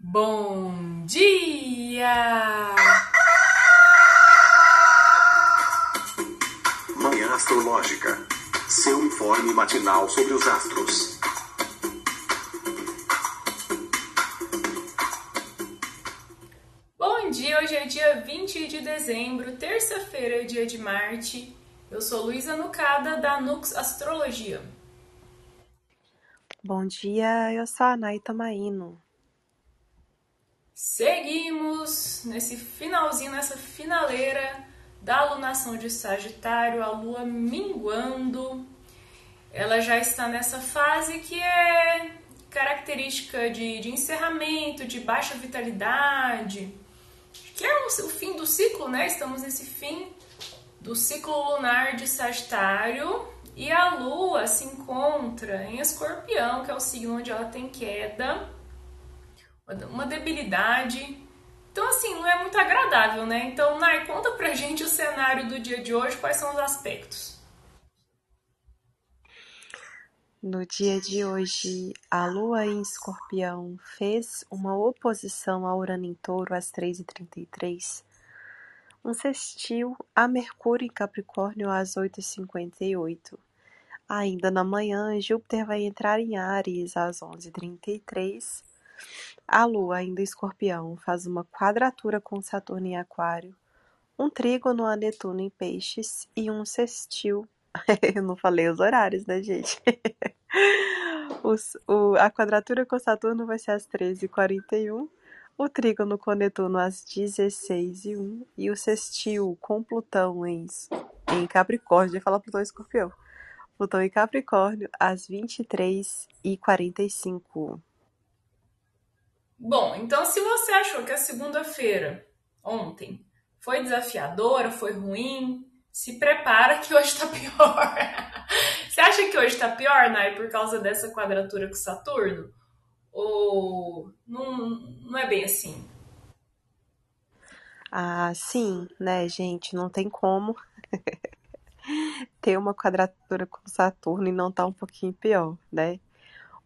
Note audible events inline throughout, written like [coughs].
Bom dia! Manhã Astrológica. Seu informe matinal sobre os astros. Bom dia, hoje é dia 20 de dezembro, terça-feira, dia de Marte. Eu sou Luísa Nucada, da Nux Astrologia. Bom dia, eu sou a Naita Maíno. Seguimos nesse finalzinho, nessa finaleira da alunação de Sagitário, a lua minguando. Ela já está nessa fase que é característica de, de encerramento, de baixa vitalidade, que é o, o fim do ciclo, né? Estamos nesse fim do ciclo lunar de Sagitário e a lua se encontra em Escorpião, que é o signo onde ela tem queda uma debilidade. Então, assim, não é muito agradável, né? Então, Nai, conta pra gente o cenário do dia de hoje, quais são os aspectos. No dia de hoje, a Lua em Escorpião fez uma oposição a Urano em Touro às 3h33, um sextil a Mercúrio em Capricórnio às 8h58. Ainda na manhã, Júpiter vai entrar em Ares às 11h33 a Lua, ainda Escorpião, faz uma quadratura com Saturno em Aquário, um trígono a Netuno em Peixes e um sextil. [laughs] Eu não falei os horários, né, gente? [laughs] Os, o, a quadratura com Saturno vai ser às 13h41, o trígono com Netuno às 16h01 e o sextil com Plutão em, em Capricórnio, ia falar Plutão em Escorpião. Plutão em Capricórnio às 23h45. Bom, então se você achou que a segunda-feira, ontem, foi desafiadora, foi ruim, se prepara que hoje tá [laughs] pior. você acha que hoje tá pior, Nai, por causa dessa quadratura com Saturno? Ou não, não é bem assim? Ah, sim, né, gente? Não tem como [laughs] ter uma quadratura com Saturno e não tá um pouquinho pior, né?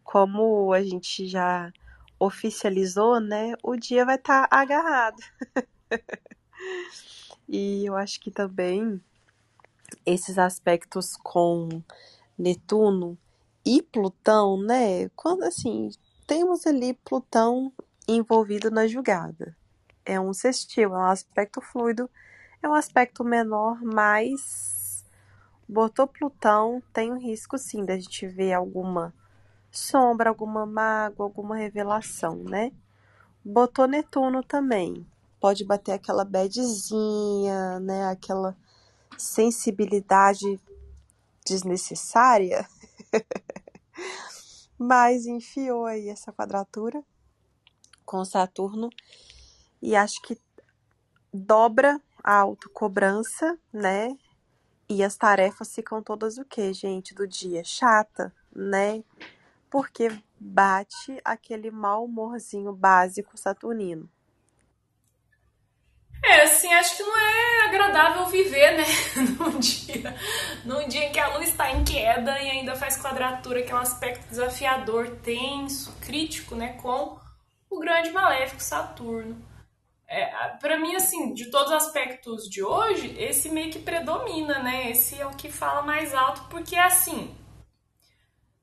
Como a gente já oficializou, né, o dia vai estar tá agarrado. [laughs] e eu acho que também esses aspectos com Netuno e Plutão, né, quando assim, temos ali Plutão envolvido na julgada. É um sextil, é um aspecto fluido, é um aspecto menor, mas botou Plutão, tem um risco sim da gente ver alguma sombra, alguma mágoa, alguma revelação, né? Botou Netuno também. Pode bater aquela badzinha, né? Aquela sensibilidade desnecessária. [laughs] Mas enfiou aí essa quadratura com Saturno e acho que dobra a autocobrança, né? E as tarefas ficam todas o que, gente, do dia? Chata, né? Porque bate aquele mau humorzinho básico saturnino. É, assim, acho que não é agradável viver, né? [laughs] num dia, num dia em que a lua está em queda e ainda faz quadratura, que é aspecto desafiador, tenso, crítico, né? Com o grande maléfico Saturno. É, para mim, assim, de todos os aspectos de hoje, esse meio que predomina, né? Esse é o que fala mais alto, porque assim,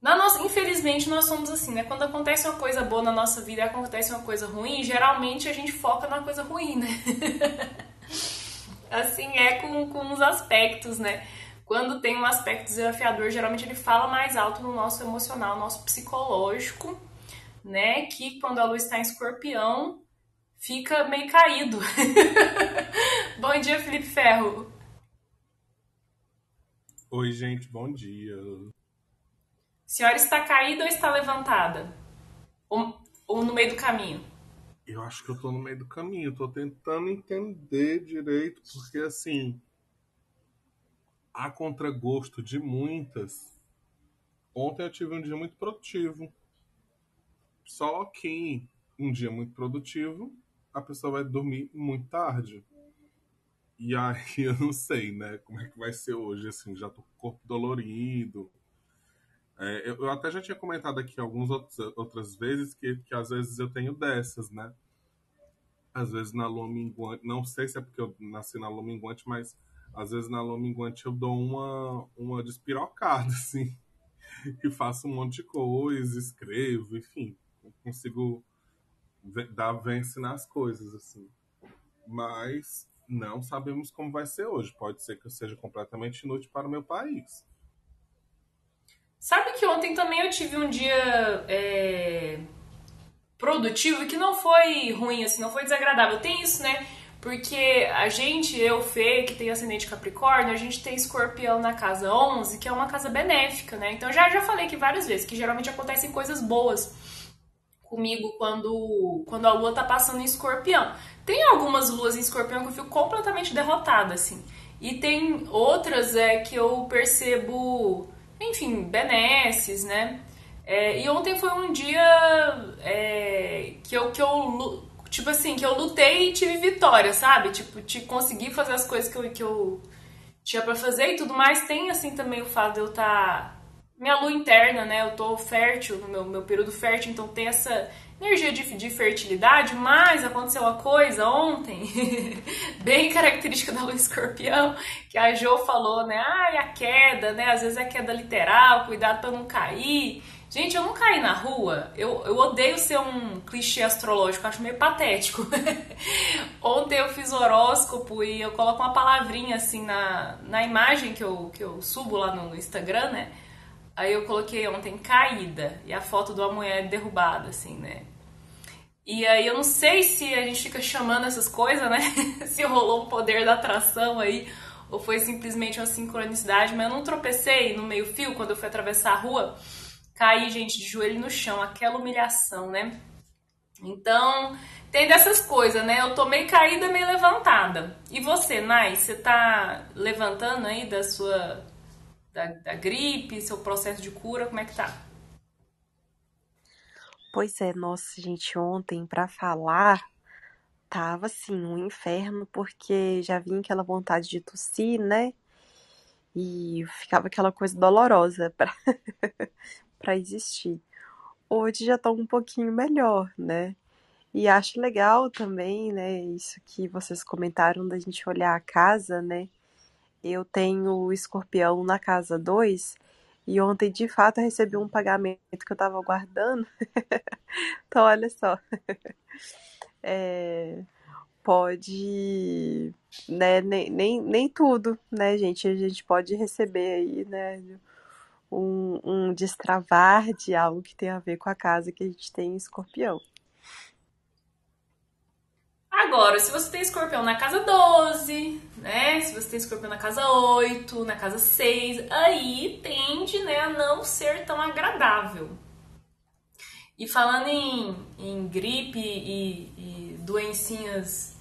na nossa, infelizmente, nós somos assim, né? Quando acontece uma coisa boa na nossa vida acontece uma coisa ruim, geralmente a gente foca na coisa ruim, né? [laughs] assim é com, com os aspectos, né? Quando tem um aspecto desafiador, geralmente ele fala mais alto no nosso emocional, no nosso psicológico, né? Que quando a luz está em escorpião, fica meio caído. [laughs] bom dia, Felipe Ferro. Oi, gente, bom dia senhora está caída ou está levantada? Ou, ou no meio do caminho? Eu acho que eu estou no meio do caminho. Estou tentando entender direito, porque assim, a contragosto de muitas, ontem eu tive um dia muito produtivo. Só que um dia muito produtivo, a pessoa vai dormir muito tarde. E aí [laughs] eu não sei, né, como é que vai ser hoje, assim, já tô com o corpo dolorido, É, eu, eu, até já tinha comentado aqui algumas outras, outras vezes que, que às vezes eu tenho dessas, né? Às vezes na lua minguante, não sei se é porque eu nasci na lua minguante, mas às vezes na lua minguante eu dou uma, uma despirocada, [laughs] assim. E faço um monte de coisa, escrevo, enfim. Consigo dar vence nas coisas, assim. Mas não sabemos como vai ser hoje. Pode ser que eu seja completamente inútil para o meu país. Sabe que ontem também eu tive um dia é, produtivo que não foi ruim, assim, não foi desagradável. Tem isso, né? Porque a gente, eu, Fê, que tem ascendente Capricórnio, a gente tem escorpião na casa 11, que é uma casa benéfica, né? Então já, já falei aqui várias vezes que geralmente acontecem coisas boas comigo quando, quando a lua tá passando em escorpião. Tem algumas luas em escorpião que eu fico completamente derrotada, assim. E tem outras é, que eu percebo enfim, benesses, né? É, e ontem foi um dia é, que, eu, que eu, tipo assim, que eu lutei e tive vitória, sabe? Tipo, te consegui fazer as coisas que eu, que eu tinha para fazer e tudo mais. Tem, assim, também o fato de eu estar... Tá, minha lua interna, né? Eu tô fértil, no meu, meu período fértil, então tem essa energia de, de fertilidade, mas aconteceu uma coisa ontem, [laughs] bem característica da lua escorpião, que a Jo falou, né? Ai, a queda, né? Às vezes é queda literal, cuidado para não cair. Gente, eu não caí na rua. Eu, eu odeio ser um clichê astrológico, acho meio patético. [laughs] Ontem eu fiz horóscopo e eu coloco uma palavrinha assim na, na imagem que eu, que eu subo lá no Instagram, né? Aí eu coloquei ontem caída e a foto de uma mulher derrubada, assim, né? E aí eu não sei se a gente fica chamando essas coisas, né? [laughs] se rolou um poder da atração aí, ou foi simplesmente uma sincronicidade, mas eu não tropecei no meio fio quando eu fui atravessar a rua. Caí, gente, de joelho no chão, aquela humilhação, né? Então, tem dessas coisas, né? Eu tô meio caída, meio levantada. E você, Nai, você tá levantando aí da sua da, da gripe, seu processo de cura, como é que tá? Pois é, nossa, gente, ontem para falar tava assim um inferno porque já vinha aquela vontade de tossir, né? E ficava aquela coisa dolorosa para [laughs] para existir. Hoje já tá um pouquinho melhor, né? E acho legal também, né, isso que vocês comentaram da gente olhar a casa, né? Eu tenho escorpião na casa 2 e ontem de fato recebi um pagamento que eu estava aguardando. [laughs] então, olha só. [laughs] É, pode. Né, nem, nem, nem tudo, né, gente? A gente pode receber aí, né? Um, um destravar de algo que tem a ver com a casa que a gente tem em escorpião. Agora, se você tem escorpião na casa 12, né? Se você tem escorpião na casa 8, na casa 6, aí tende né, a não ser tão agradável. E falando em, em gripe e, e doencinhas,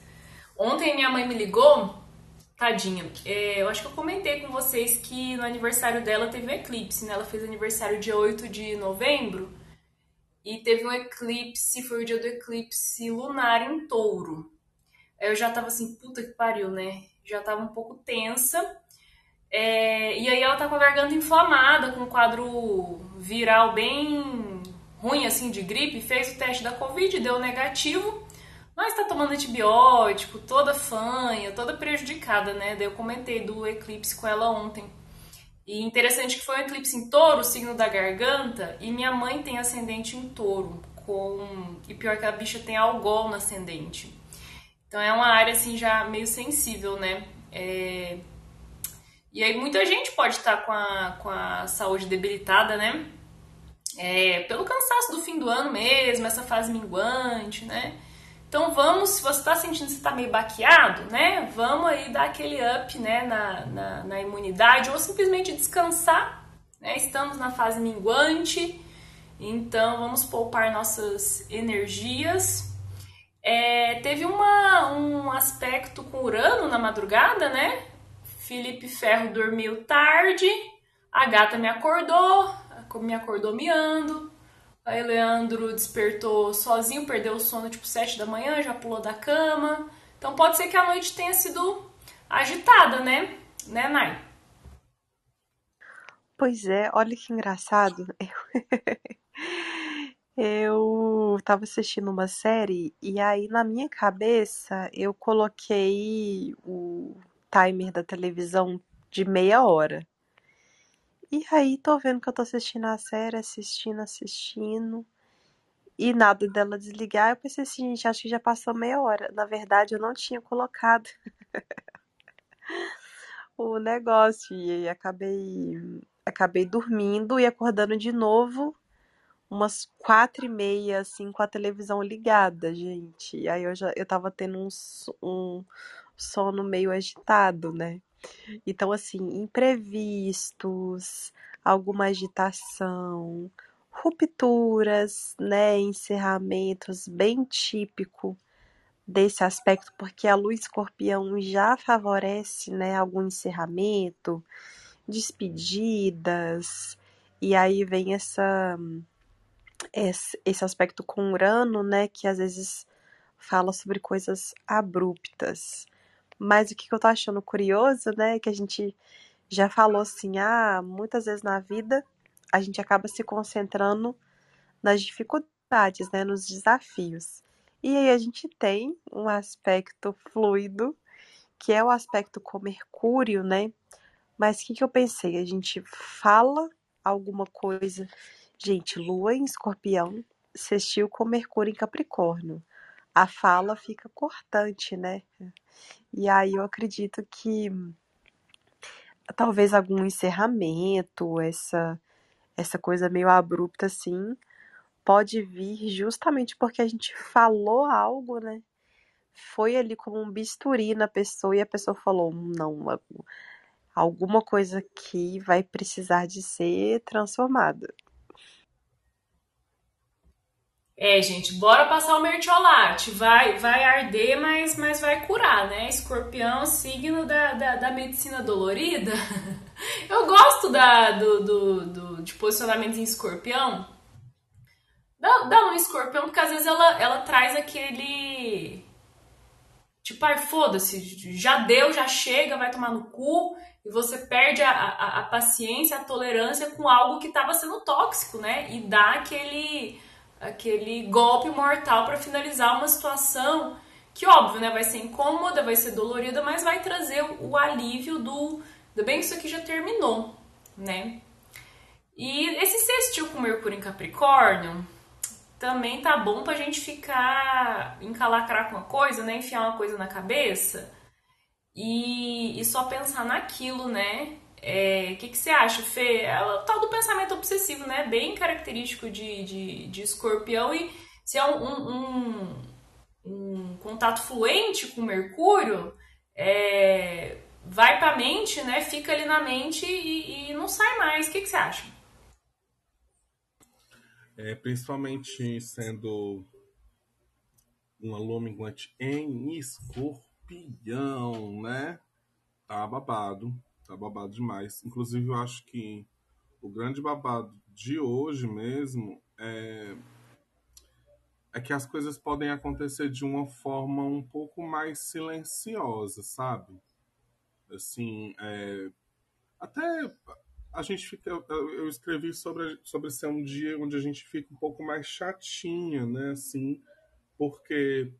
ontem minha mãe me ligou, tadinha. É, eu acho que eu comentei com vocês que no aniversário dela teve um eclipse, né? Ela fez aniversário dia 8 de novembro. E teve um eclipse, foi o dia do eclipse lunar em touro. Eu já tava assim, puta que pariu, né? Já tava um pouco tensa. É, e aí ela tá com a garganta inflamada, com um quadro viral bem ruim, assim, de gripe. Fez o teste da Covid, deu negativo. Mas tá tomando antibiótico, toda fanha, toda prejudicada, né? Daí eu comentei do eclipse com ela ontem. E interessante que foi um eclipse em touro, signo da garganta, e minha mãe tem ascendente em touro. Com... E pior que a bicha tem algol no ascendente. Então é uma área assim já meio sensível, né? É... E aí muita gente pode estar com a, com a saúde debilitada, né? É, pelo cansaço do fim do ano mesmo, essa fase minguante, né? Então vamos, se você está sentindo que está meio baqueado, né? Vamos aí dar aquele up né, na, na, na imunidade ou simplesmente descansar. Né? Estamos na fase minguante, então vamos poupar nossas energias é, teve uma, um aspecto com Urano na madrugada, né? Felipe Ferro dormiu tarde, a gata me acordou, me acordou miando. Aí Leandro despertou sozinho, perdeu o sono tipo 7 da manhã, já pulou da cama. Então pode ser que a noite tenha sido agitada, né? Né, Nai? Pois é, olha que engraçado. [laughs] Eu tava assistindo uma série e aí na minha cabeça eu coloquei o timer da televisão de meia hora. E aí tô vendo que eu tô assistindo a série, assistindo, assistindo. E nada dela desligar. Eu pensei assim, gente, acho que já passou meia hora. Na verdade, eu não tinha colocado [laughs] o negócio. E acabei, acabei dormindo e acordando de novo umas quatro e meia, assim, com a televisão ligada, gente. E aí eu já eu tava tendo um, um sono meio agitado, né? Então, assim, imprevistos, alguma agitação, rupturas, né? Encerramentos, bem típico desse aspecto, porque a lua escorpião já favorece, né? Algum encerramento, despedidas, e aí vem essa esse aspecto com Urano, né, que às vezes fala sobre coisas abruptas. Mas o que eu tô achando curioso, né, é que a gente já falou assim, ah, muitas vezes na vida a gente acaba se concentrando nas dificuldades, né, nos desafios. E aí a gente tem um aspecto fluido, que é o aspecto com Mercúrio, né? Mas o que, que eu pensei? A gente fala alguma coisa Gente, Lua em Escorpião sextil com Mercúrio em Capricórnio. A fala fica cortante, né? E aí eu acredito que talvez algum encerramento, essa essa coisa meio abrupta assim, pode vir justamente porque a gente falou algo, né? Foi ali como um bisturi na pessoa e a pessoa falou: não, alguma coisa aqui vai precisar de ser transformada. É, gente, bora passar o mertiolate. Vai, vai arder, mas, mas vai curar, né? Escorpião, signo da, da, da medicina dolorida. [laughs] Eu gosto da, do, do, do, de posicionamentos em escorpião. Dá, dá um escorpião, porque às vezes ela, ela traz aquele. Tipo, ai, foda-se, já deu, já chega, vai tomar no cu. E você perde a, a, a paciência, a tolerância com algo que estava sendo tóxico, né? E dá aquele aquele golpe mortal para finalizar uma situação que, óbvio, né, vai ser incômoda, vai ser dolorida, mas vai trazer o alívio do. Bem que isso aqui já terminou, né? E esse sextil com Mercúrio em Capricórnio também tá bom pra gente ficar encalacrar com uma coisa, né? Enfiar uma coisa na cabeça e, e só pensar naquilo, né? O é, que, que você acha, Fê? É o tal do pensamento obsessivo, né? Bem característico de, de, de escorpião e se é um, um, um, contato fluente com Mercúrio, é, vai pra mente, né? Fica ali na mente e, e não sai mais. O que, que você acha? É, principalmente sendo uma minguante em escorpião, né? Tá babado Tá babado demais. Inclusive, eu acho que o grande babado de hoje mesmo é, é que as coisas podem acontecer de uma forma um pouco mais silenciosa, sabe? Assim, é, até a gente fica. Eu escrevi sobre, sobre ser um dia onde a gente fica um pouco mais chatinha, né? Assim, porque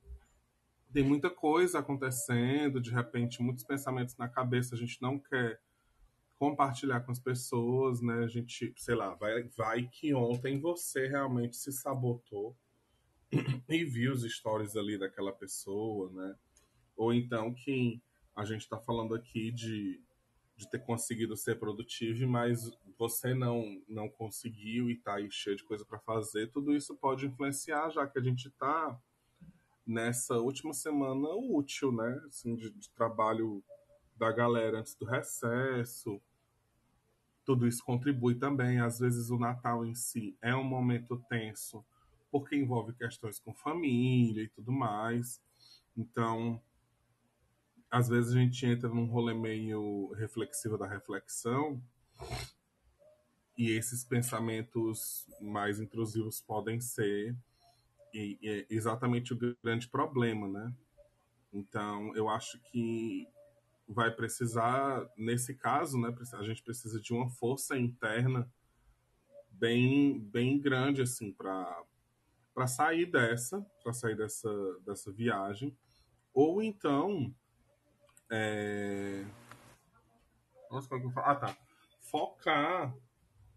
tem muita coisa acontecendo, de repente, muitos pensamentos na cabeça, a gente não quer compartilhar com as pessoas, né? A gente, sei lá, vai, vai que ontem você realmente se sabotou [clears throat] e viu os stories ali daquela pessoa, né? Ou então que a gente está falando aqui de, de ter conseguido ser produtivo, mas você não não conseguiu e está aí cheio de coisa para fazer. Tudo isso pode influenciar, já que a gente está nessa última semana útil, né? Assim, de, de, trabalho da galera antes do recesso. Tudo isso contribui também. Às vezes o Natal em si é um momento tenso, porque envolve questões com família e tudo mais. Então, às vezes a gente entra num rolê meio reflexivo da reflexão e esses pensamentos mais intrusivos podem ser e, e é exatamente o grande problema, né? Então, eu acho que vai precisar, nesse caso, né, a gente precisa de uma força interna bem, bem grande assim para sair dessa, para sair dessa, dessa viagem, ou então é... Nossa, como é que eu falo? Ah, tá. Focar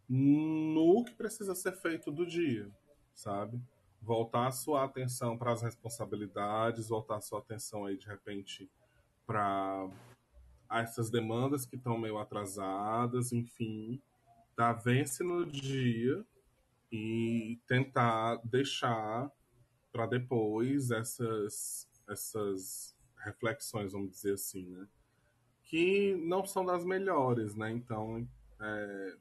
no que precisa ser feito do dia, sabe? Voltar a sua atenção para as responsabilidades, voltar a sua atenção aí de repente para essas demandas que estão meio atrasadas, enfim, dar vence no dia e tentar deixar para depois essas essas reflexões, vamos dizer assim, né? Que não são das melhores, né? Então, é,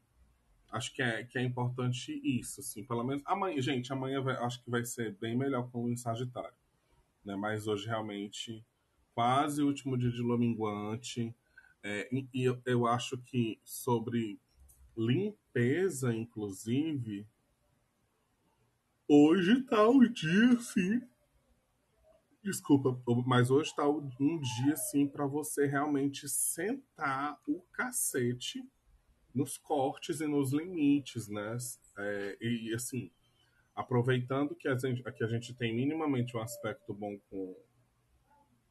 acho que é, que é importante isso, assim, pelo menos amanhã, gente, amanhã vai, acho que vai ser bem melhor com o Sagitário, né? Mas hoje realmente quase o último dia de lua minguante, é, e eu, eu acho que sobre limpeza, inclusive, Hoje tá o dia, sim. Desculpa, mas hoje tá um dia, sim, para você realmente sentar o cacete nos cortes e nos limites, né? É, e, assim, aproveitando que a, gente, que a gente tem minimamente um aspecto bom com,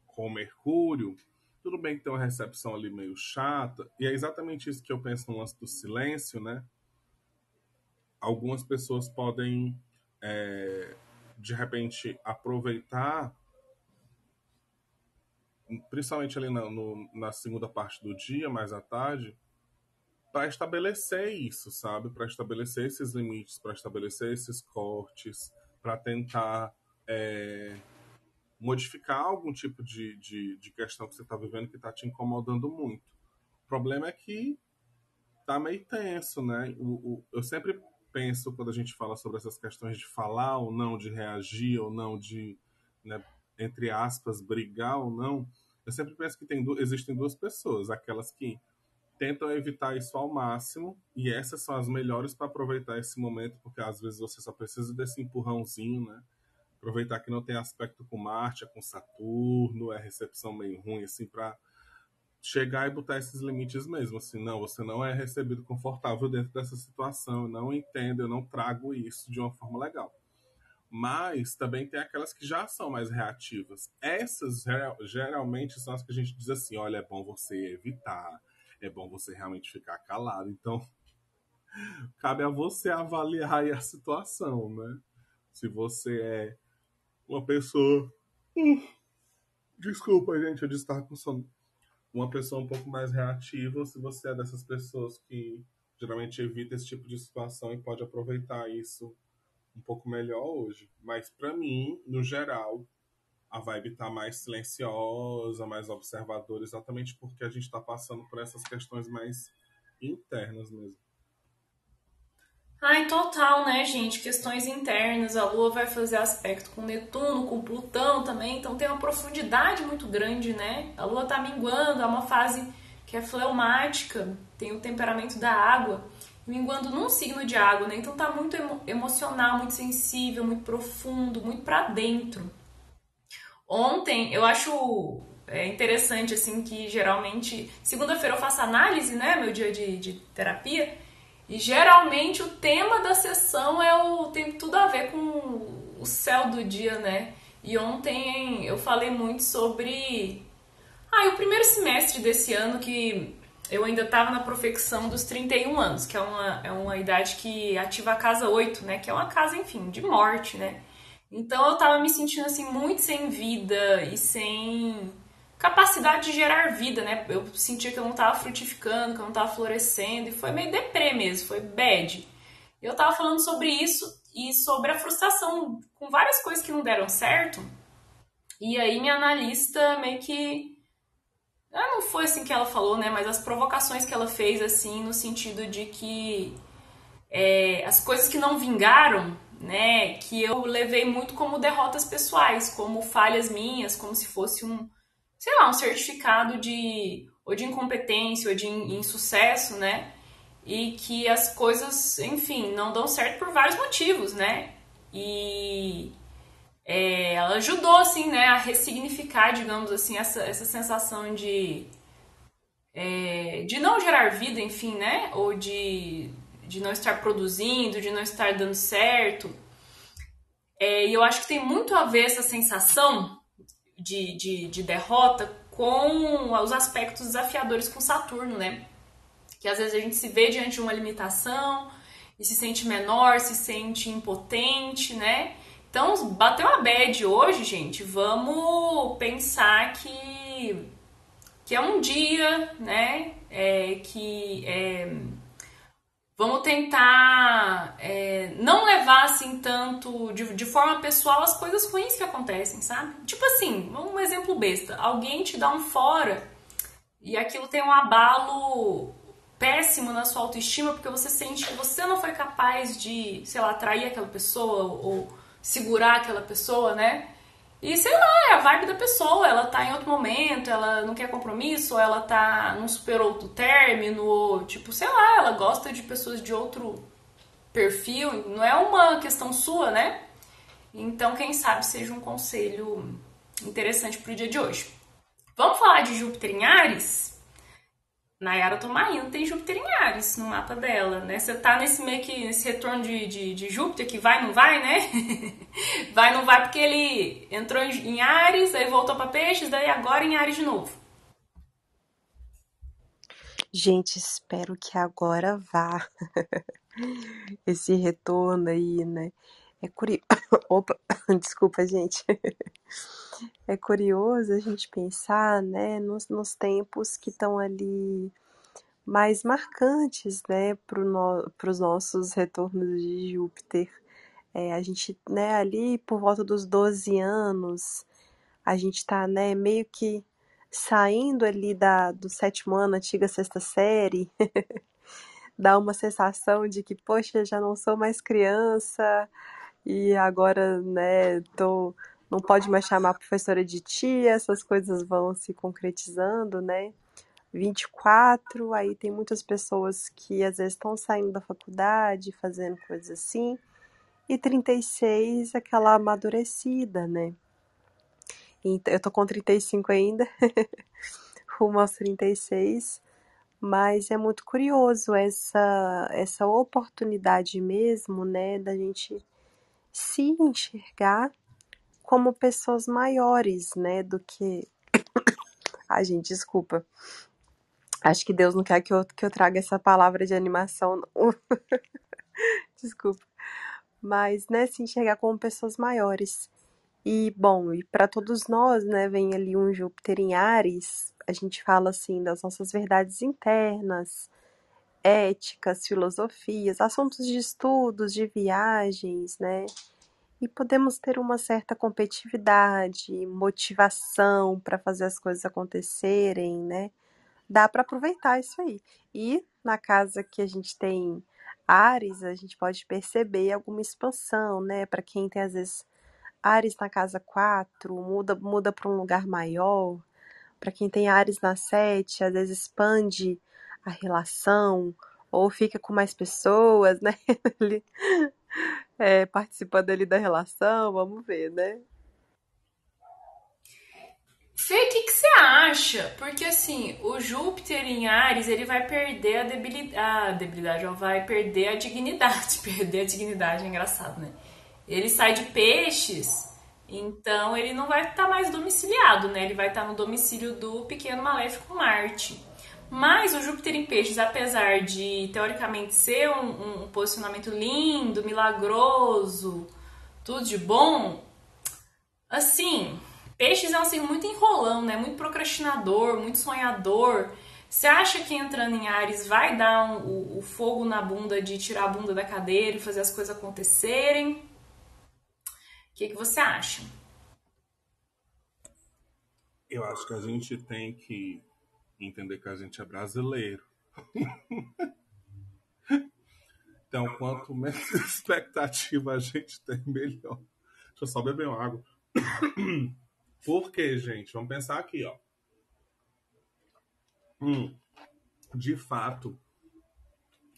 com Mercúrio, tudo bem que tem uma recepção ali meio chata, e é exatamente isso que eu penso no lance do silêncio, né? Algumas pessoas podem é, de repente aproveitar, principalmente ali na, no, na segunda parte do dia, mais à tarde, para estabelecer isso, sabe? Para estabelecer esses limites, para estabelecer esses cortes, para tentar é, modificar algum tipo de, de, de questão que você está vivendo que está te incomodando muito. O problema é que tá meio tenso, né? O, o, eu sempre penso quando a gente fala sobre essas questões de falar ou não, de reagir ou não, de, né, entre aspas, brigar ou não, eu sempre penso que tem, existem duas pessoas, aquelas que tentam evitar isso ao máximo, e essas são as melhores para aproveitar esse momento, porque às vezes você só precisa desse empurrãozinho, né? Aproveitar que não tem aspecto com Marte, é com Saturno, é recepção meio ruim, assim, para chegar e botar esses limites mesmo, assim, não, você não é recebido confortável dentro dessa situação, eu não entendo, eu não trago isso de uma forma legal. Mas também tem aquelas que já são mais reativas. Essas geralmente são as que a gente diz assim, olha, é bom você evitar, é bom você realmente ficar calado. Então, [laughs] cabe a você avaliar a situação, né? Se você é uma pessoa. Hum, desculpa, gente, eu de estar com sono uma pessoa um pouco mais reativa, se você é dessas pessoas que geralmente evita esse tipo de situação e pode aproveitar isso um pouco melhor hoje. Mas para mim, no geral, a vibe tá mais silenciosa, mais observadora, exatamente porque a gente está passando por essas questões mais internas mesmo. Ai, total, né, gente? Questões internas, a Lua vai fazer aspecto com Netuno, com Plutão também, então tem uma profundidade muito grande, né? A Lua tá minguando, é uma fase que é fleumática, tem o temperamento da água, minguando num signo de água, né? Então tá muito emo emocional, muito sensível, muito profundo, muito para dentro. Ontem, eu acho é interessante, assim, que geralmente, segunda-feira eu faço análise, né, meu dia de, de terapia, e geralmente o tema da sessão é o tem tudo a ver com o céu do dia, né? E ontem eu falei muito sobre ah, o primeiro semestre desse ano que eu ainda estava na profecção dos 31 anos, que é uma, é uma idade que ativa a casa 8, né? Que é uma casa, enfim, de morte, né? Então eu tava me sentindo assim muito sem vida e sem capacidade de gerar vida, né? Eu sentia que eu não estava frutificando, que eu não estava florescendo, e foi meio deprê mesmo, foi bad. Eu estava falando sobre isso e sobre a frustração com várias coisas que não deram certo. E aí minha analista meio que ah, não foi assim que ela falou, né? Mas as provocações que ela fez, assim, no sentido de que é, as coisas que não vingaram, né? Que eu levei muito como derrotas pessoais, como falhas minhas, como se fosse um, sei lá, um certificado de ou de incompetência ou de insucesso, né? E que as coisas, enfim, não dão certo por vários motivos, né? E é, ela ajudou, assim, né, a ressignificar, digamos assim, essa, essa sensação de é, de não gerar vida, enfim, né? Ou de, de não estar produzindo, de não estar dando certo. É, e eu acho que tem muito a ver essa sensação de, de, de derrota com os aspectos desafiadores com Saturno, né? Que às vezes a gente se vê diante de uma limitação e se sente menor, se sente impotente, né? Então, bateu a bad hoje, gente, vamos pensar que, que é um dia, né? É, que é, vamos tentar é, não levar assim tanto de, de forma pessoal as coisas ruins que acontecem, sabe? Tipo assim, um exemplo besta: alguém te dá um fora e aquilo tem um abalo péssimo na sua autoestima porque você sente que você não foi capaz de, sei lá, atrair aquela pessoa ou segurar aquela pessoa, né? E sei lá, é a vibe da pessoa, ela tá em outro momento, ela não quer compromisso, ela tá, não superou o término, ou tipo, sei lá, ela gosta de pessoas de outro perfil, não é uma questão sua, né? Então, quem sabe seja um conselho interessante pro dia de hoje. Vamos falar de Júpiter em Ares? Nayara Tomaino tem Júpiter em Ares no mapa dela, né? Você tá nesse meio que nesse retorno de, de, de Júpiter que vai, não vai, né? [laughs] vai, não vai porque ele entrou em Ares, aí voltou para Peixes, daí agora em Ares de novo. Gente, espero que agora vá [laughs] esse retorno aí, né? É curioso. [coughs] Opa, [coughs] desculpa, gente. [laughs] É curioso a gente pensar, né, nos, nos tempos que estão ali mais marcantes, né, para no, os nossos retornos de Júpiter. É, a gente, né, ali por volta dos 12 anos, a gente está, né, meio que saindo ali da, do sétimo ano, antiga sexta série, [laughs] dá uma sensação de que, poxa, já não sou mais criança, e agora, né, tô, não pode mais chamar a professora de tia, essas coisas vão se concretizando, né? 24, aí tem muitas pessoas que às vezes estão saindo da faculdade, fazendo coisas assim. E 36, aquela amadurecida, né? Eu tô com 35 ainda, [laughs] rumo aos 36, mas é muito curioso essa, essa oportunidade mesmo, né, da gente se enxergar como pessoas maiores, né, do que. [coughs] Ai, gente, desculpa. Acho que Deus não quer que eu, que eu traga essa palavra de animação. [laughs] desculpa. Mas, né, se enxergar como pessoas maiores. E, bom, e para todos nós, né, vem ali um Júpiter em Ares, a gente fala assim das nossas verdades internas, éticas, filosofias, assuntos de estudos, de viagens, né? E podemos ter uma certa competitividade, motivação para fazer as coisas acontecerem, né? Dá para aproveitar isso aí. E na casa que a gente tem Ares, a gente pode perceber alguma expansão, né? Para quem tem às vezes Ares na casa 4, muda muda para um lugar maior. Para quem tem Ares na 7, às vezes expande a relação, ou fica com mais pessoas, [laughs] né? É, participando ali da relação, vamos ver, né? Fê, o que, você acha? Porque assim, o Júpiter em Ares, ele vai perder a debilidade, a debilidade, ó, vai perder a dignidade, [laughs] perder a dignidade, é engraçado, né? Ele sai de peixes, então ele não vai estar tá mais domiciliado, né? Ele vai estar tá no domicílio do pequeno maléfico Marte. Mas o Júpiter em Peixes, apesar de teoricamente ser um, um posicionamento lindo, milagroso, tudo de bom, assim, Peixes é um signo muito enrolão, né? Muito procrastinador, muito sonhador. Você acha que entrando em Ares vai dar um, o, o, fogo na bunda de tirar a bunda da cadeira e fazer as coisas acontecerem? O que, que você acha? Eu acho que a gente tem que entender que a gente é brasileiro. [laughs] então, quanto menos [laughs] expectativa a gente tem, melhor. Deixa eu só beber uma água. [coughs] Por quê, gente? Vamos pensar aqui, ó. Hum, de fato,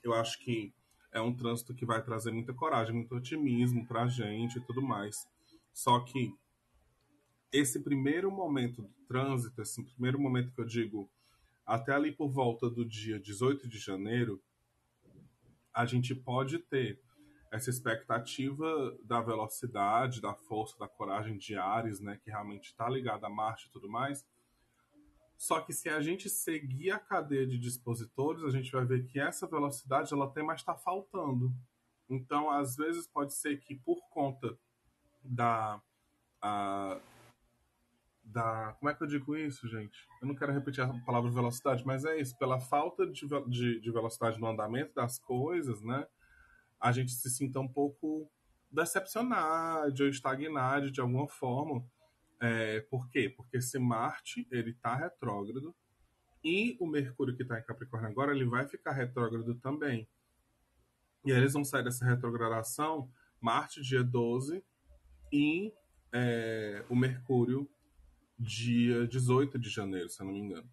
eu acho que é um trânsito que vai trazer muita coragem, muito otimismo pra gente e tudo mais. Só que esse primeiro momento do trânsito, esse primeiro momento que eu digo até ali por volta do dia 18 de janeiro, a gente pode ter essa expectativa da velocidade, da força, da coragem de Ares, né, que realmente está ligada a Marte e tudo mais. Só que se a gente seguir a cadeia de dispositores, a gente vai ver que essa velocidade ela tem, mas está faltando. Então, às vezes pode ser que por conta da a, da. Como é que eu digo isso, gente? Eu não quero repetir a palavra velocidade, mas é isso. Pela falta de, de, de velocidade no andamento das coisas, né? A gente se sinta um pouco decepcionado ou estagnado de alguma forma. É, por quê? Porque se Marte ele está retrógrado e o Mercúrio que está em Capricórnio agora ele vai ficar retrógrado também. E aí eles vão sair dessa retrogradação Marte dia 12 e é, o Mercúrio dia 18 de janeiro, se eu não me engano.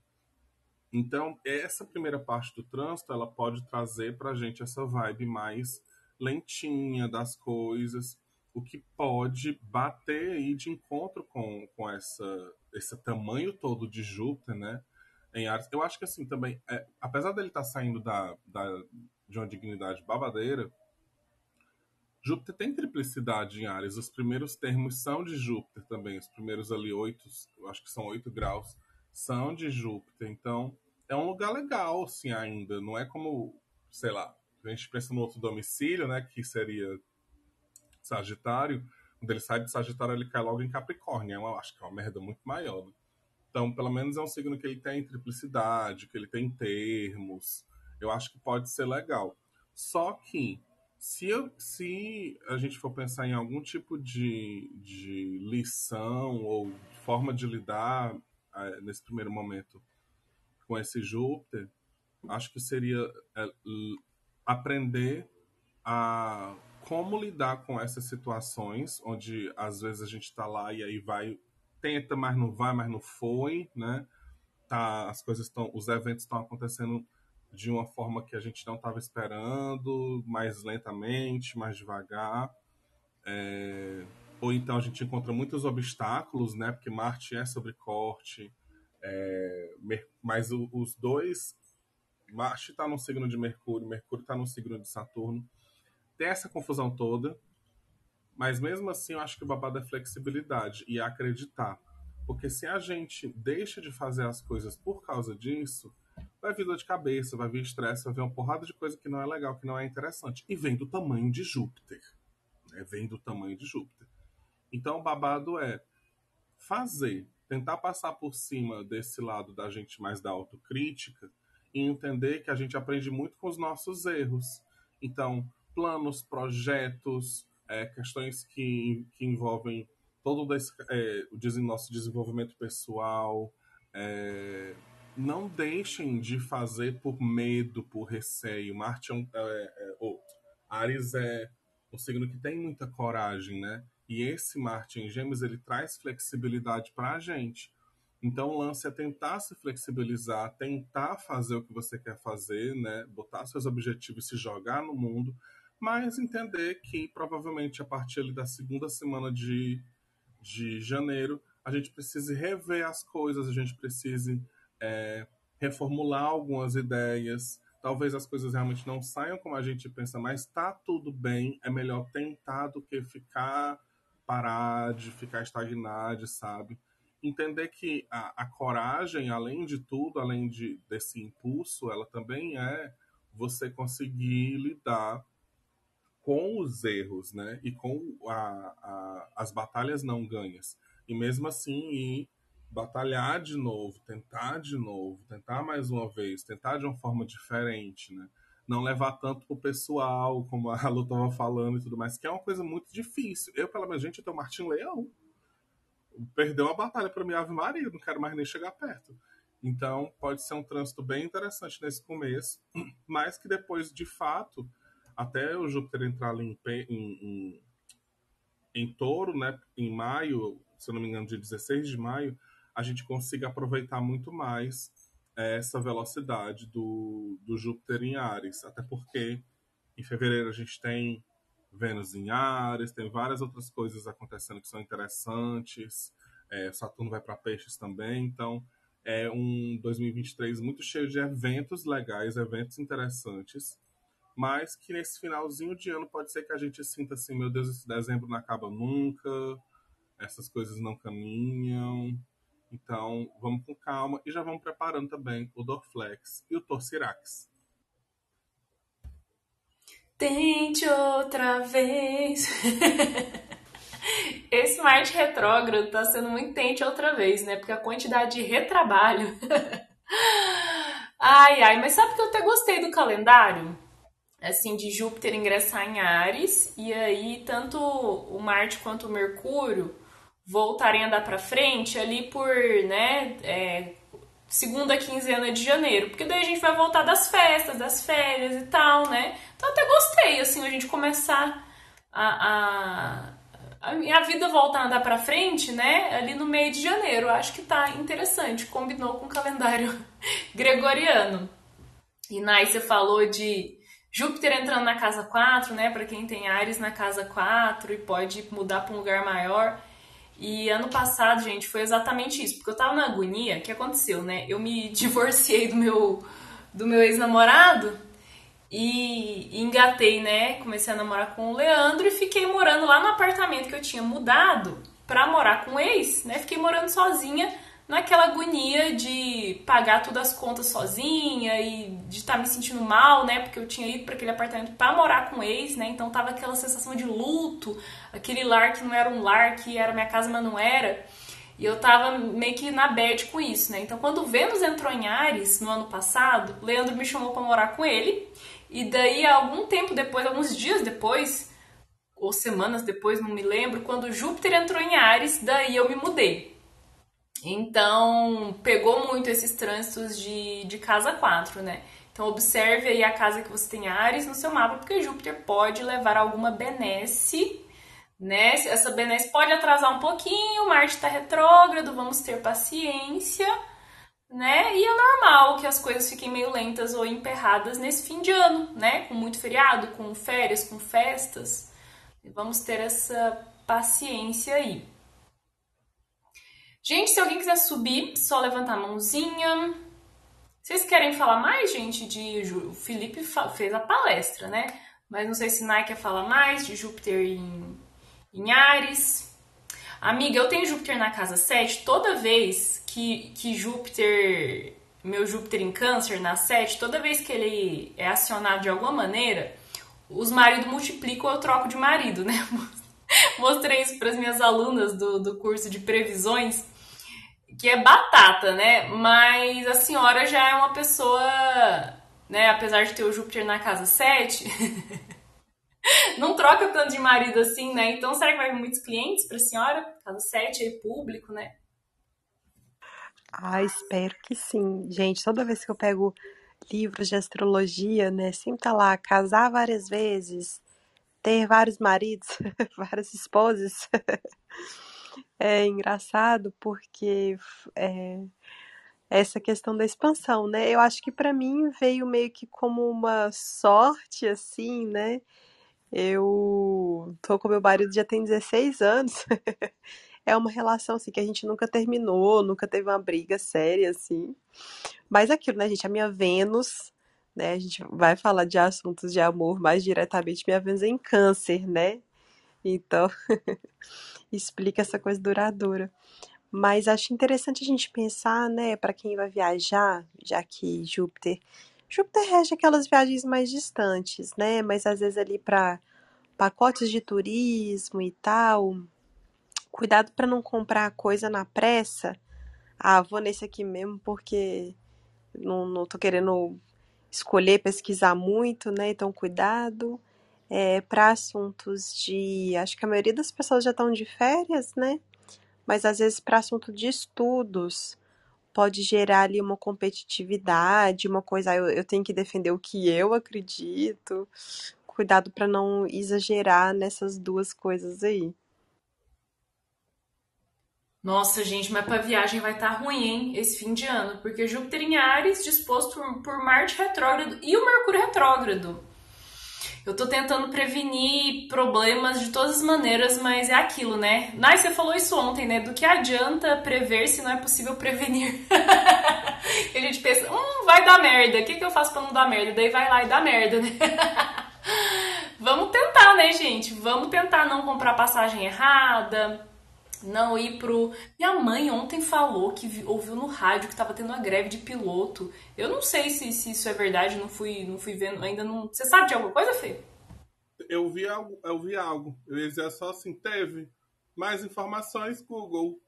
Então, essa primeira parte do trânsito, ela pode trazer para a gente essa vibe mais lentinha das coisas, o que pode bater aí de encontro com, com essa, esse tamanho todo de Júpiter, né? Em Ares. Eu acho que assim também, é, apesar dele estar tá saindo da, da, de uma dignidade babadeira, Júpiter tem triplicidade em Ares. Os primeiros termos são de Júpiter também. Os primeiros ali oito, acho que são oito graus, são de Júpiter. Então, é um lugar legal, assim, ainda. Não é como, sei lá, a gente pensa no outro domicílio, né, que seria Sagitário. Quando ele sai de Sagitário, ele cai logo em Capricórnio. Eu acho que é uma merda muito maior. Né? Então, pelo menos é um signo que ele tem triplicidade, que ele tem termos. Eu acho que pode ser legal. Só que se, eu, se a gente for pensar em algum tipo de, de lição ou forma de lidar é, nesse primeiro momento com esse Júpiter, acho que seria é, aprender a como lidar com essas situações, onde às vezes a gente está lá e aí vai, tenta, mas não vai, mas não foi, né? Tá, as coisas estão, os eventos estão acontecendo de uma forma que a gente não estava esperando, mais lentamente, mais devagar. É... Ou então a gente encontra muitos obstáculos, né? Porque Marte é sobre corte, é... mas os dois. Marte está no signo de Mercúrio, Mercúrio está no signo de Saturno. Tem essa confusão toda, mas mesmo assim eu acho que o babado é flexibilidade e acreditar. Porque se a gente deixa de fazer as coisas por causa disso, vai vir dor de cabeça, vai vir estresse, vai vir uma porrada de coisa que não é legal, que não é interessante. E vem do tamanho de Júpiter. Né? Vem do tamanho de Júpiter. Então o babado é fazer, tentar passar por cima desse lado da gente mais da autocrítica e entender que a gente aprende muito com os nossos erros. Então, planos, projetos, é, questões que, que envolvem todo esse, é, o nosso desenvolvimento pessoal, é, não deixem de fazer por medo, por receio. Marte é, um, é, é outro. Ares é um signo que tem muita coragem, né? E esse Marte em Gêmeos ele traz flexibilidade para a gente. Então o lance é tentar se flexibilizar, tentar fazer o que você quer fazer, né? Botar seus objetivos, se jogar no mundo, mas entender que provavelmente a partir da segunda semana de, de janeiro a gente precise rever as coisas, a gente precise é, reformular algumas ideias. Talvez as coisas realmente não saiam como a gente pensa, mas tá tudo bem. É melhor tentar do que ficar parado, ficar estagnado, sabe? Entender que a, a coragem, além de tudo, além de, desse impulso, ela também é você conseguir lidar com os erros, né? E com a, a, as batalhas não ganhas. E mesmo assim ir batalhar de novo, tentar de novo, tentar mais uma vez, tentar de uma forma diferente, né? Não levar tanto pro pessoal, como a Lu estava falando e tudo mais, que é uma coisa muito difícil. Eu, pela minha gente, eu tenho Martin Leão. Perdeu uma batalha para minha Ave Maria, não quero mais nem chegar perto. Então, pode ser um trânsito bem interessante nesse começo, [clears throat] mas que depois, de fato, até o Júpiter entrar ali em, em, em, em touro, né, em maio, se eu não me engano, dia 16 de maio, a gente consiga aproveitar muito mais é, essa velocidade do, do Júpiter em Ares. Até porque em fevereiro a gente tem Vênus em Ares, tem várias outras coisas acontecendo que são interessantes. É, Saturno vai para Peixes também, então É um 2023 muito cheio de eventos legais, eventos interessantes, mas que nesse finalzinho de ano pode ser que a gente sinta assim, meu Deus, esse dezembro não acaba nunca, essas coisas não caminham. Então, vamos com calma e já vamos preparando também o Dorflex e o Torcirax. Tente outra vez. [laughs] Esse Marte retrógrado tá sendo muito tente outra vez, né? Porque a quantidade de retrabalho. [laughs] ai, ai, mas sabe que eu até gostei do calendário? Assim, de Júpiter ingressar em Ares, e aí tanto o Marte quanto o Mercúrio voltarem a andar para frente ali por, né, é, segunda quinzena de janeiro, porque daí a gente vai voltar das festas, das férias e tal, né? Então até gostei, assim, a gente começar a, a, a vida voltar a andar para frente, né? Ali no meio de janeiro, acho que tá interessante, combinou com o calendário [laughs] gregoriano. E Nai, você falou de Júpiter entrando na casa 4, né? Para quem tem Ares na casa 4 e pode mudar para um lugar maior. E ano passado, gente, foi exatamente isso. Porque eu tava na agonia, o que aconteceu, né? Eu me [laughs] divorciei do meu, do meu ex-namorado e engatei, né? Comecei a namorar com o Leandro e fiquei morando lá no apartamento que eu tinha mudado pra morar com o ex, né? Fiquei morando sozinha naquela agonia de pagar todas as contas sozinha e de estar tá me sentindo mal, né? Porque eu tinha ido para aquele apartamento para morar com o ex, né? Então tava aquela sensação de luto, aquele lar que não era um lar, que era minha casa, mas não era. E eu tava meio que na bad com isso, né? Então quando o Vênus entrou em Ares no ano passado, Leandro me chamou para morar com ele. E daí, algum tempo depois, alguns dias depois, ou semanas depois, não me lembro, quando Júpiter entrou em Ares, daí eu me mudei. Então, pegou muito esses trânsitos de, de casa 4, né? Então, observe aí a casa que você tem Ares no seu mapa, porque Júpiter pode levar alguma benesse, né? Essa benesse pode atrasar um pouquinho, Marte está retrógrado, vamos ter paciência, né? E é normal que as coisas fiquem meio lentas ou emperradas nesse fim de ano, né? Com muito feriado, com férias, com festas. Vamos ter essa paciência aí. Gente, se alguém quiser subir, só levantar a mãozinha. Vocês querem falar mais, gente, de o Felipe fez a palestra, né? Mas não sei se Nai quer falar mais de Júpiter em, em Ares. Amiga, eu tenho Júpiter na casa 7. Toda vez que, que Júpiter, meu Júpiter em Câncer na 7, toda vez que ele é acionado de alguma maneira, os maridos multiplicam, eu troco de marido, né? [laughs] Mostrei isso para as minhas alunas do, do curso de previsões, que é batata, né? Mas a senhora já é uma pessoa, né? Apesar de ter o Júpiter na casa 7, [laughs] não troca tanto de marido assim, né? Então será que vai vir muitos clientes para a senhora? Casa 7 aí, público, né? Ah, espero que sim. Gente, toda vez que eu pego livros de astrologia, né, sempre tá lá, casar várias vezes, ter vários maridos, [laughs] várias esposas. [laughs] é engraçado porque é, essa questão da expansão, né? Eu acho que para mim veio meio que como uma sorte, assim, né? Eu tô com meu marido já tem 16 anos. [laughs] é uma relação assim que a gente nunca terminou, nunca teve uma briga séria assim. Mas aquilo, né, gente, a minha Vênus né? A gente vai falar de assuntos de amor mais diretamente, minha vez em câncer, né? Então, [laughs] explica essa coisa duradoura. Mas acho interessante a gente pensar, né, para quem vai viajar, já que Júpiter, Júpiter rege aquelas viagens mais distantes, né? Mas às vezes ali para pacotes de turismo e tal, cuidado para não comprar coisa na pressa. Ah, vou nesse aqui mesmo porque não, não tô querendo escolher pesquisar muito, né? Então, cuidado. É, para assuntos de. Acho que a maioria das pessoas já estão de férias, né? Mas às vezes para assunto de estudos pode gerar ali uma competitividade, uma coisa. Eu, eu tenho que defender o que eu acredito. Cuidado para não exagerar nessas duas coisas aí. Nossa, gente, mas para viagem vai estar tá ruim, hein, esse fim de ano, porque Júpiter em Ares, disposto por Marte retrógrado e o Mercúrio retrógrado. Eu tô tentando prevenir problemas de todas as maneiras, mas é aquilo, né? Nai, você falou isso ontem, né? Do que adianta prever se não é possível prevenir? [laughs] e a gente pensa, hum, vai dar merda. O que, que eu faço pra não dar merda? Daí vai lá e dá merda, né? [laughs] Vamos tentar, né, gente? Vamos tentar não comprar passagem errada, não ir pro. Minha mãe ontem falou que ouviu no rádio que tava tendo uma greve de piloto. Eu não sei se, se isso é verdade, não fui, não fui vendo, ainda não. Você sabe de alguma coisa, Fê? Eu vi algo, eu vi algo. Eu ia dizer só assim, teve. Mais informações, Google.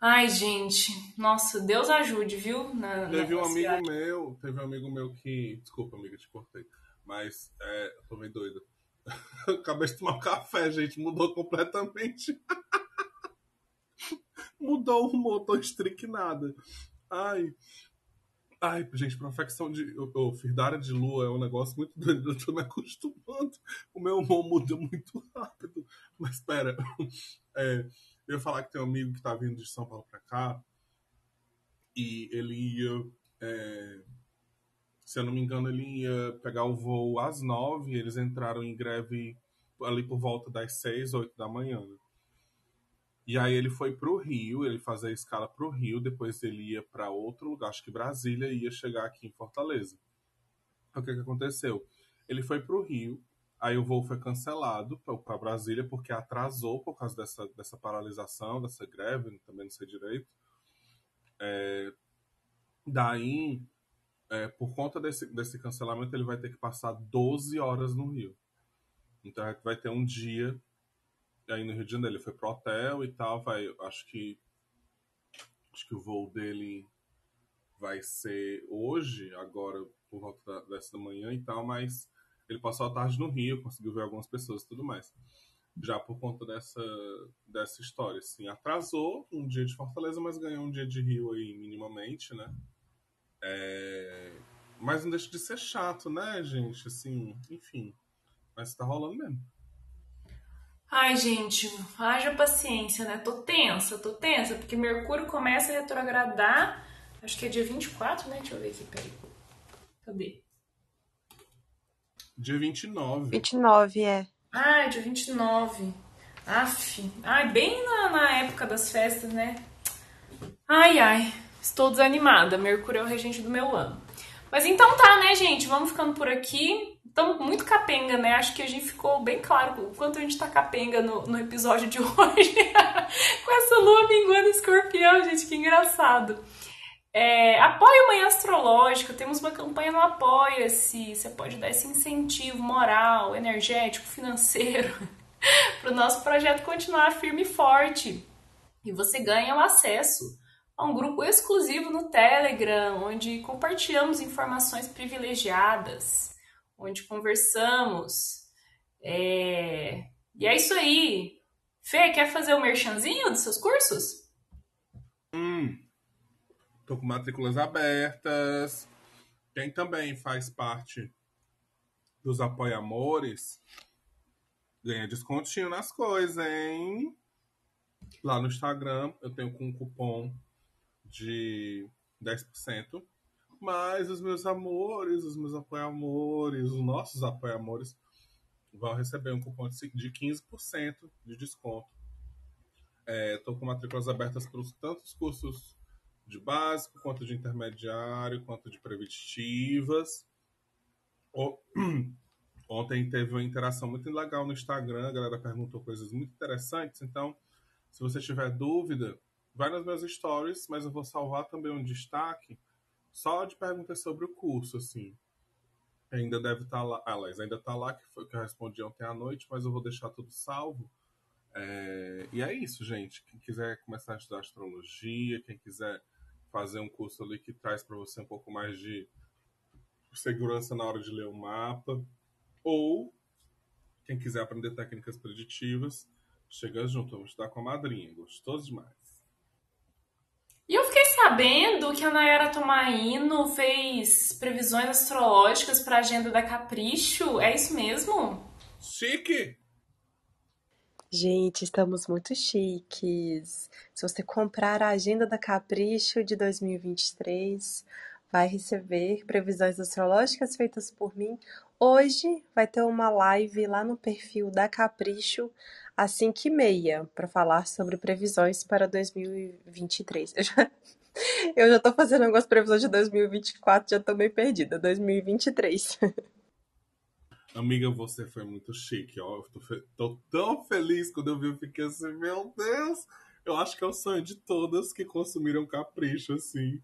Ai, gente, nossa, Deus ajude, viu? Na, teve na um amigo meu, teve um amigo meu que. Desculpa, amiga, te cortei. Mas é, eu tô meio doida. [laughs] acabei de tomar um café, gente. Mudou completamente. [laughs] Mudou o humor, tô estricnada. Ai. Ai, gente, profecção de. Oh, Firdária de lua é um negócio muito [laughs] doido. Eu tô me acostumando. O meu humor muda muito rápido. Mas espera. É, eu ia falar que tem um amigo que tá vindo de São Paulo pra cá. E ele ia. É, se eu não me engano, ele ia pegar o voo às nove, eles entraram em greve ali por volta das seis, oito da manhã. Né? E aí ele foi para o Rio, ele fazia a escala para o Rio, depois ele ia para outro lugar, acho que Brasília, e ia chegar aqui em Fortaleza. O que, que aconteceu? Ele foi para o Rio, aí o voo foi cancelado para Brasília, porque atrasou por causa dessa, dessa paralisação, dessa greve, também não sei direito. É, daí é, por conta desse, desse cancelamento, ele vai ter que passar 12 horas no Rio. Então vai ter um dia aí no Rio de Janeiro. Ele foi pro hotel e tal, vai. Acho que. Acho que o voo dele vai ser hoje, agora por volta dessa manhã e tal, mas ele passou a tarde no Rio, conseguiu ver algumas pessoas e tudo mais. Já por conta dessa, dessa história, assim, atrasou um dia de Fortaleza, mas ganhou um dia de Rio aí minimamente, né? É... Mas não deixa de ser chato, né, gente? Assim, enfim. Mas tá rolando mesmo. Ai, gente, haja paciência, né? Tô tensa, tô tensa, porque Mercúrio começa a retrogradar. Acho que é dia 24, né? Deixa eu ver aqui, peraí. Cadê? Dia 29. 29, é. Ah, é dia 29. Aff. Ai, bem na, na época das festas, né? Ai, ai. Estou desanimada. Mercúrio é o regente do meu ano. Mas então tá, né, gente? Vamos ficando por aqui. Estamos muito capenga, né? Acho que a gente ficou bem claro o quanto a gente tá capenga no, no episódio de [laughs] hoje. Com essa lua minguando escorpião, gente, que engraçado. É, apoio o Manhã Astrológica, temos uma campanha no Apoia-se. Você pode dar esse incentivo moral, energético, financeiro [laughs] para o nosso projeto continuar firme e forte. E você ganha o acesso a um grupo exclusivo no Telegram, onde compartilhamos informações privilegiadas, onde conversamos. É... E é isso aí. Fê, quer fazer o um merchanzinho dos seus cursos? Hum, tô com matrículas abertas. Quem também faz parte dos apoia-amores ganha descontinho nas coisas, hein? Lá no Instagram eu tenho com um cupom de 10%, mas os meus amores, os meus apoiamores, os nossos apoiamores vão receber um cupom de 15% de desconto. Estou é, com matrículas abertas para os cursos de básico, quanto de intermediário, quanto de preventitivas. [clears throat] Ontem teve uma interação muito legal no Instagram, a galera perguntou coisas muito interessantes. Então, se você tiver dúvida, vai nas minhas stories, mas eu vou salvar também um destaque só de perguntas sobre o curso, assim. Ainda deve estar tá lá, aliás, ainda está lá, que foi o que eu respondi ontem à noite, mas eu vou deixar tudo salvo. É... E é isso, gente. Quem quiser começar a estudar astrologia, quem quiser fazer um curso ali que traz para você um pouco mais de segurança na hora de ler o mapa, ou quem quiser aprender técnicas preditivas, chega junto, vamos estudar com a madrinha. Gostoso demais. Sabendo que a Nayara Tomaino fez previsões astrológicas para a agenda da Capricho. É isso mesmo? Chique! Gente, estamos muito chiques. Se você comprar a agenda da Capricho de 2023, vai receber previsões astrológicas feitas por mim Hoje vai ter uma live lá no perfil da Capricho às 5h30 para falar sobre previsões para 2023. Eu já, [laughs] eu já tô fazendo algumas previsões de 2024, já tô meio perdida. 2023. [laughs] Amiga, você foi muito chique, ó. Eu tô, fe- tô tão feliz quando eu vi, eu fiquei assim, meu Deus! Eu acho que é o sonho de todas que consumiram capricho, assim.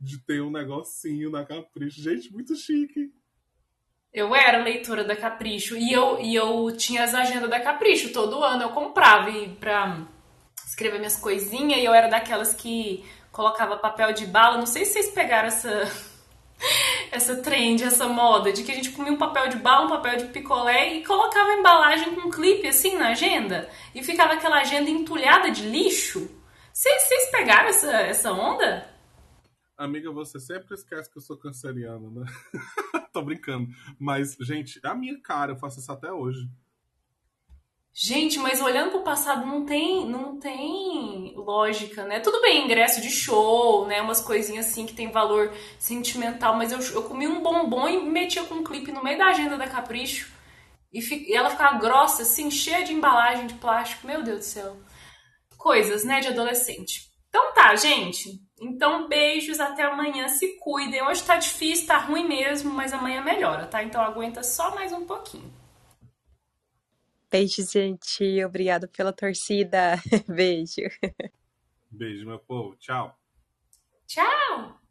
De ter um negocinho na capricho. Gente, muito chique. Eu era leitora da Capricho e eu, e eu tinha as agendas da Capricho. Todo ano eu comprava e pra escrever minhas coisinhas e eu era daquelas que colocava papel de bala. Não sei se vocês pegaram essa, essa trend, essa moda de que a gente comia um papel de bala, um papel de picolé e colocava a embalagem com um clipe assim na agenda e ficava aquela agenda entulhada de lixo. Vocês, vocês pegaram essa, essa onda? Amiga, você sempre esquece que eu sou canceriano, né? [laughs] Tô brincando. Mas, gente, é a minha cara, eu faço isso até hoje. Gente, mas olhando pro passado não tem, não tem lógica, né? Tudo bem, ingresso de show, né? Umas coisinhas assim que tem valor sentimental, mas eu, eu comi um bombom e metia com um clipe no meio da agenda da Capricho e, e ela ficava grossa, assim, cheia de embalagem de plástico. Meu Deus do céu. Coisas, né, de adolescente. Então tá, gente. Então, beijos, até amanhã. Se cuidem. Hoje tá difícil, tá ruim mesmo, mas amanhã melhora, tá? Então aguenta só mais um pouquinho. Beijo, gente. Obrigada pela torcida. [laughs] Beijo. Beijo, meu povo. Tchau. Tchau!